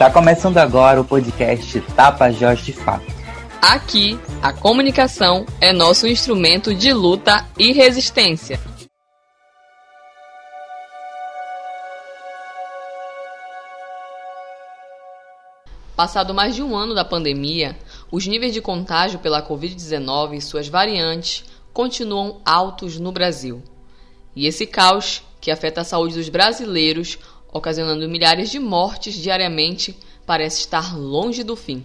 Está começando agora o podcast Tapajós de Fato. Aqui, a comunicação é nosso instrumento de luta e resistência. Passado mais de um ano da pandemia, os níveis de contágio pela Covid-19 e suas variantes continuam altos no Brasil. E esse caos, que afeta a saúde dos brasileiros, ocasionando milhares de mortes diariamente, parece estar longe do fim.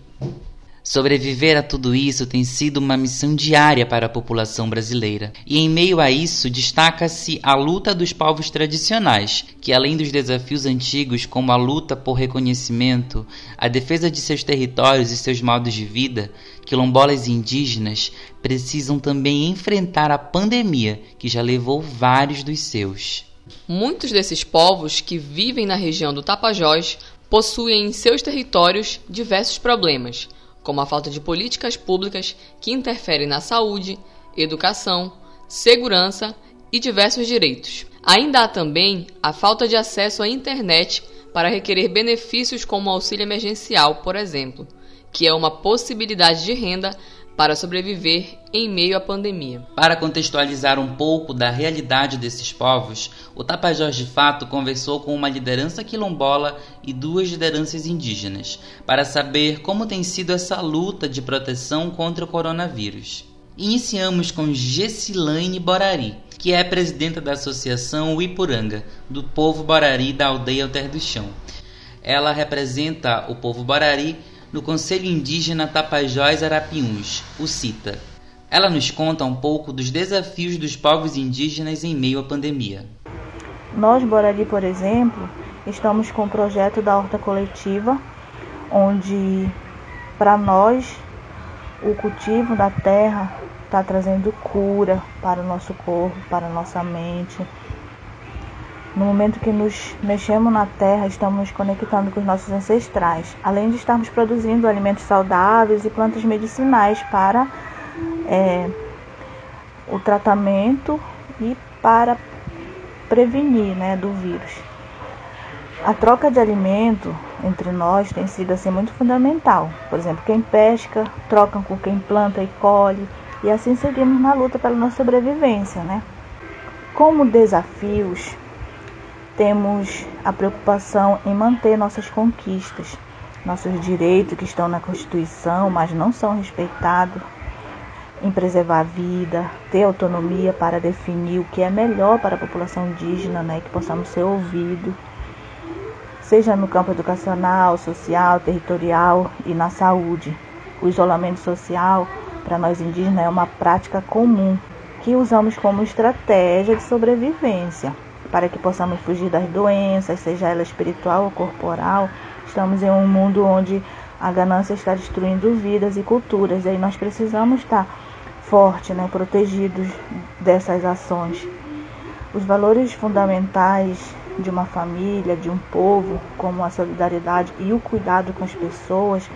Sobreviver a tudo isso tem sido uma missão diária para a população brasileira. E em meio a isso, destaca-se a luta dos povos tradicionais, que além dos desafios antigos como a luta por reconhecimento, a defesa de seus territórios e seus modos de vida, quilombolas e indígenas precisam também enfrentar a pandemia que já levou vários dos seus. Muitos desses povos que vivem na região do Tapajós possuem em seus territórios diversos problemas, como a falta de políticas públicas que interferem na saúde, educação, segurança e diversos direitos. Ainda há também a falta de acesso à internet para requerer benefícios como auxílio emergencial, por exemplo, que é uma possibilidade de renda para sobreviver em meio à pandemia. Para contextualizar um pouco da realidade desses povos, o Tapajós de Fato conversou com uma liderança quilombola e duas lideranças indígenas para saber como tem sido essa luta de proteção contra o coronavírus. Iniciamos com Gessilane Borari, que é presidenta da Associação Uipuranga, do povo Borari da aldeia Alter do Chão. Ela representa o povo Borari no Conselho Indígena Tapajós Arapiuns, o CITA. Ela nos conta um pouco dos desafios dos povos indígenas em meio à pandemia. Nós, Borari, por exemplo, estamos com o projeto da horta coletiva, onde para nós o cultivo da terra está trazendo cura para o nosso corpo, para a nossa mente, no momento que nos mexemos na terra, estamos nos conectando com os nossos ancestrais, além de estarmos produzindo alimentos saudáveis e plantas medicinais para é, o tratamento e para prevenir né, do vírus. A troca de alimento entre nós tem sido assim muito fundamental. Por exemplo, quem pesca troca com quem planta e colhe, e assim seguimos na luta pela nossa sobrevivência, né? Como desafios, temos a preocupação em manter nossas conquistas, nossos direitos que estão na Constituição, mas não são respeitados, em preservar a vida, ter autonomia para definir o que é melhor para a população indígena, né, que possamos ser ouvidos, seja no campo educacional, social, territorial e na saúde. O isolamento social para nós indígenas é uma prática comum que usamos como estratégia de sobrevivência para que possamos fugir das doenças, seja ela espiritual ou corporal. Estamos em um mundo onde a ganância está destruindo vidas e culturas, e aí nós precisamos estar fortes, né, protegidos dessas ações. Os valores fundamentais de uma família, de um povo, como a solidariedade e o cuidado com as pessoas,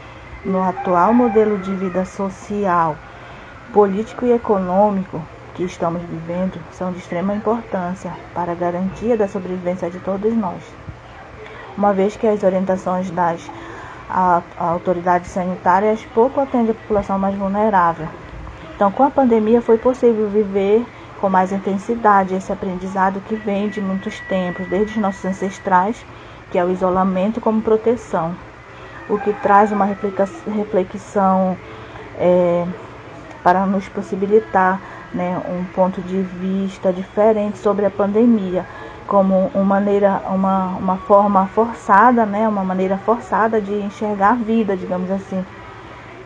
no atual modelo de vida social, político e econômico, que estamos vivendo são de extrema importância para a garantia da sobrevivência de todos nós. Uma vez que as orientações das autoridades sanitárias pouco atendem a população mais vulnerável. Então, com a pandemia, foi possível viver com mais intensidade esse aprendizado que vem de muitos tempos, desde os nossos ancestrais, que é o isolamento como proteção, o que traz uma reflexão é, para nos possibilitar né, um ponto de vista diferente sobre a pandemia, como uma maneira, uma, uma forma forçada, né, uma maneira forçada de enxergar a vida, digamos assim,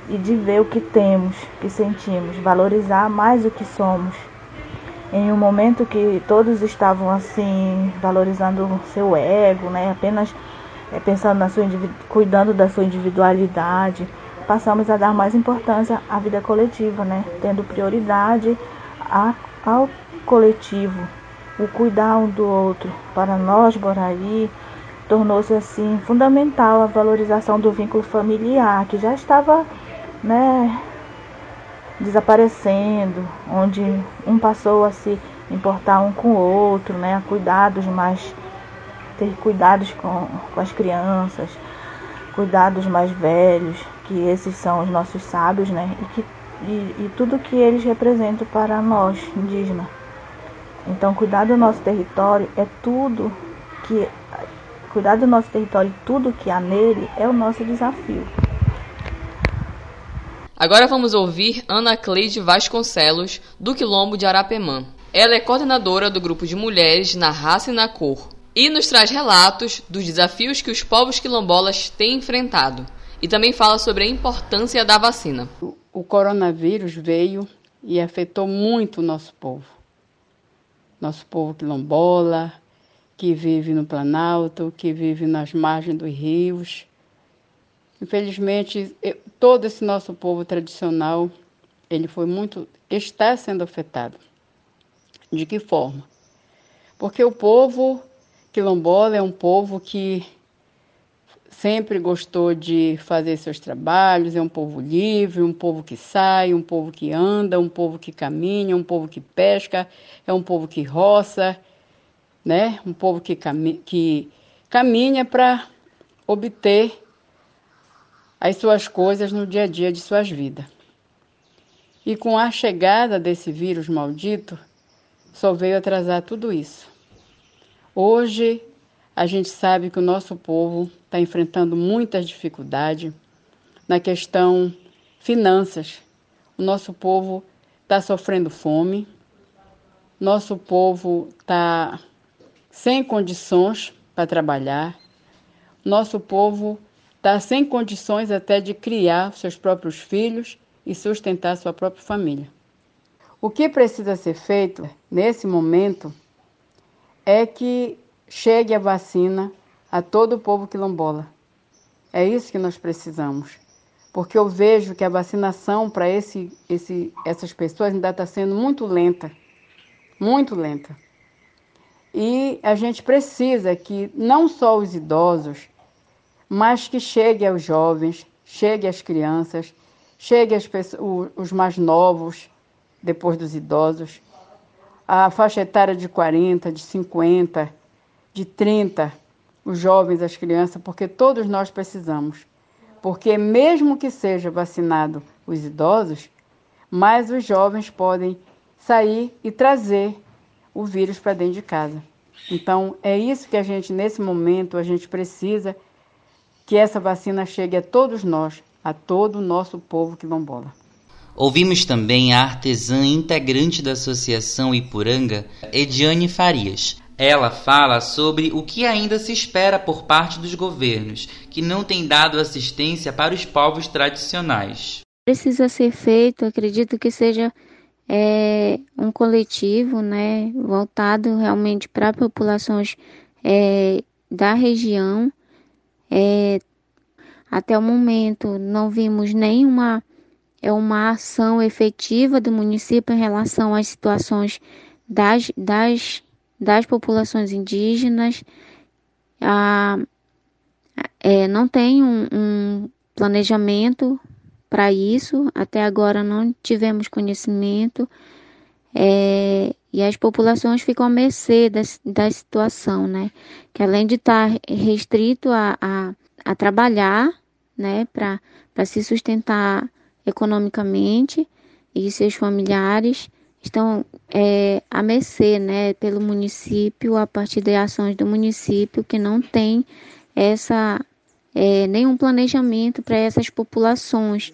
e de ver o que temos, que sentimos, valorizar mais o que somos. Em um momento que todos estavam assim valorizando o seu ego, né, apenas é, pensando na sua cuidando da sua individualidade, passamos a dar mais importância à vida coletiva, né, tendo prioridade a, ao coletivo, o cuidar um do outro. Para nós, Borari, tornou-se assim fundamental a valorização do vínculo familiar, que já estava né, desaparecendo, onde um passou a se importar um com o outro, né, a cuidados mais ter cuidados com, com as crianças, cuidar dos mais velhos, que esses são os nossos sábios, né? E, que, e, e tudo que eles representam para nós, indígenas. Então, cuidar do nosso território é tudo que. Cuidar do nosso território e tudo que há nele é o nosso desafio. Agora vamos ouvir Ana Cleide Vasconcelos, do Quilombo de Arapemã. Ela é coordenadora do grupo de mulheres na raça e na cor e nos traz relatos dos desafios que os povos quilombolas têm enfrentado e também fala sobre a importância da vacina. O coronavírus veio e afetou muito o nosso povo. Nosso povo quilombola, que vive no Planalto, que vive nas margens dos rios. Infelizmente, todo esse nosso povo tradicional, ele foi muito, está sendo afetado. De que forma? Porque o povo quilombola é um povo que sempre gostou de fazer seus trabalhos, é um povo livre, um povo que sai, um povo que anda, um povo que caminha, um povo que pesca, é um povo que roça, né? Um povo que, cami que caminha para obter as suas coisas no dia a dia de suas vidas. E com a chegada desse vírus maldito, só veio atrasar tudo isso. Hoje, a gente sabe que o nosso povo está enfrentando muitas dificuldades na questão finanças. O nosso povo está sofrendo fome, nosso povo está sem condições para trabalhar, nosso povo está sem condições até de criar seus próprios filhos e sustentar sua própria família. O que precisa ser feito nesse momento é que chegue a vacina a todo o povo quilombola. É isso que nós precisamos. Porque eu vejo que a vacinação para esse, esse, essas pessoas ainda está sendo muito lenta. Muito lenta. E a gente precisa que não só os idosos, mas que chegue aos jovens, chegue às crianças, chegue às pessoas, os mais novos, depois dos idosos, a faixa etária de 40, de 50, de 30, os jovens, as crianças, porque todos nós precisamos. Porque mesmo que seja vacinado os idosos, mais os jovens podem sair e trazer o vírus para dentro de casa. Então, é isso que a gente, nesse momento, a gente precisa que essa vacina chegue a todos nós, a todo o nosso povo quilombola. Ouvimos também a artesã integrante da Associação Ipuranga, Ediane Farias. Ela fala sobre o que ainda se espera por parte dos governos, que não têm dado assistência para os povos tradicionais. Precisa ser feito, acredito que seja é, um coletivo né, voltado realmente para populações é, da região. É, até o momento não vimos nenhuma é uma ação efetiva do município em relação às situações das, das, das populações indígenas. Ah, é, não tem um, um planejamento para isso, até agora não tivemos conhecimento. É, e as populações ficam à mercê da, da situação, né? Que além de estar restrito a, a, a trabalhar, né, para se sustentar economicamente e seus familiares estão é, à mercê né, pelo município, a partir de ações do município que não tem essa é, nenhum planejamento para essas populações.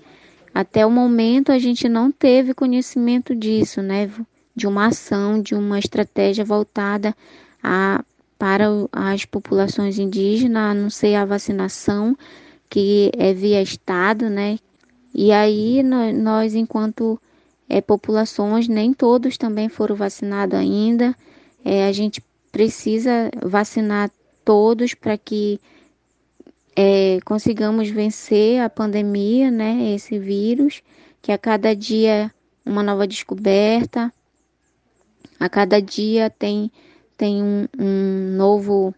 Até o momento a gente não teve conhecimento disso, né? De uma ação, de uma estratégia voltada a, para as populações indígenas, a não ser a vacinação, que é via Estado, né? E aí nós, enquanto é, populações, nem todos também foram vacinados ainda. É, a gente precisa vacinar todos para que é, consigamos vencer a pandemia, né, esse vírus, que a cada dia uma nova descoberta, a cada dia tem, tem um, um novo,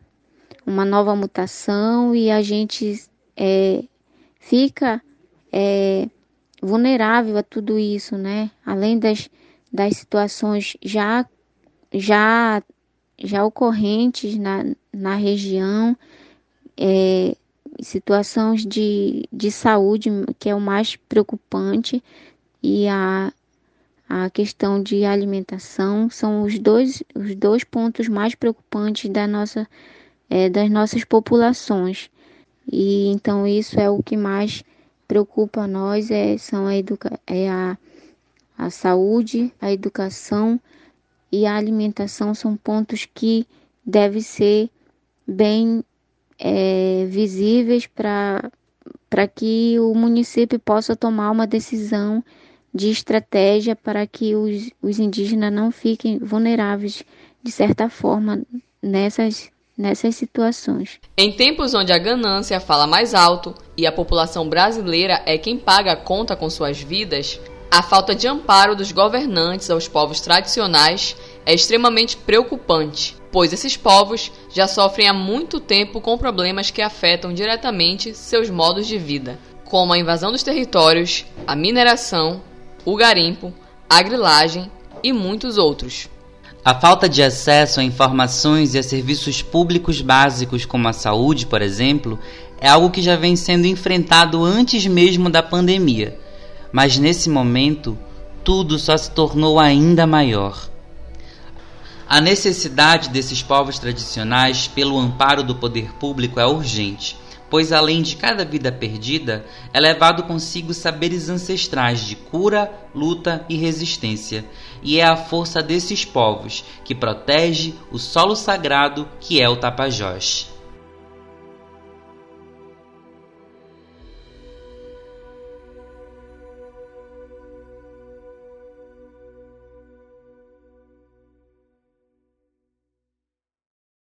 uma nova mutação e a gente é, fica é, vulnerável a tudo isso, né? Além das, das situações já, já, já ocorrentes na, na região, é, situações de, de saúde, que é o mais preocupante, e a, a questão de alimentação são os dois, os dois pontos mais preocupantes da nossa, é, das nossas populações. E então isso é o que mais preocupa a nós, é, são a, educa é a, a saúde, a educação e a alimentação são pontos que devem ser bem é, visíveis para que o município possa tomar uma decisão de estratégia para que os, os indígenas não fiquem vulneráveis de certa forma nessas, nessas situações. Em tempos onde a ganância fala mais alto e a população brasileira é quem paga a conta com suas vidas, a falta de amparo dos governantes aos povos tradicionais é extremamente preocupante, pois esses povos já sofrem há muito tempo com problemas que afetam diretamente seus modos de vida, como a invasão dos territórios, a mineração, o garimpo, a grilagem e muitos outros. A falta de acesso a informações e a serviços públicos básicos como a saúde, por exemplo, é algo que já vem sendo enfrentado antes mesmo da pandemia mas nesse momento tudo só se tornou ainda maior. A necessidade desses povos tradicionais pelo amparo do poder público é urgente, pois além de cada vida perdida, é levado consigo saberes ancestrais de cura, luta e resistência, e é a força desses povos que protege o solo sagrado que é o Tapajós.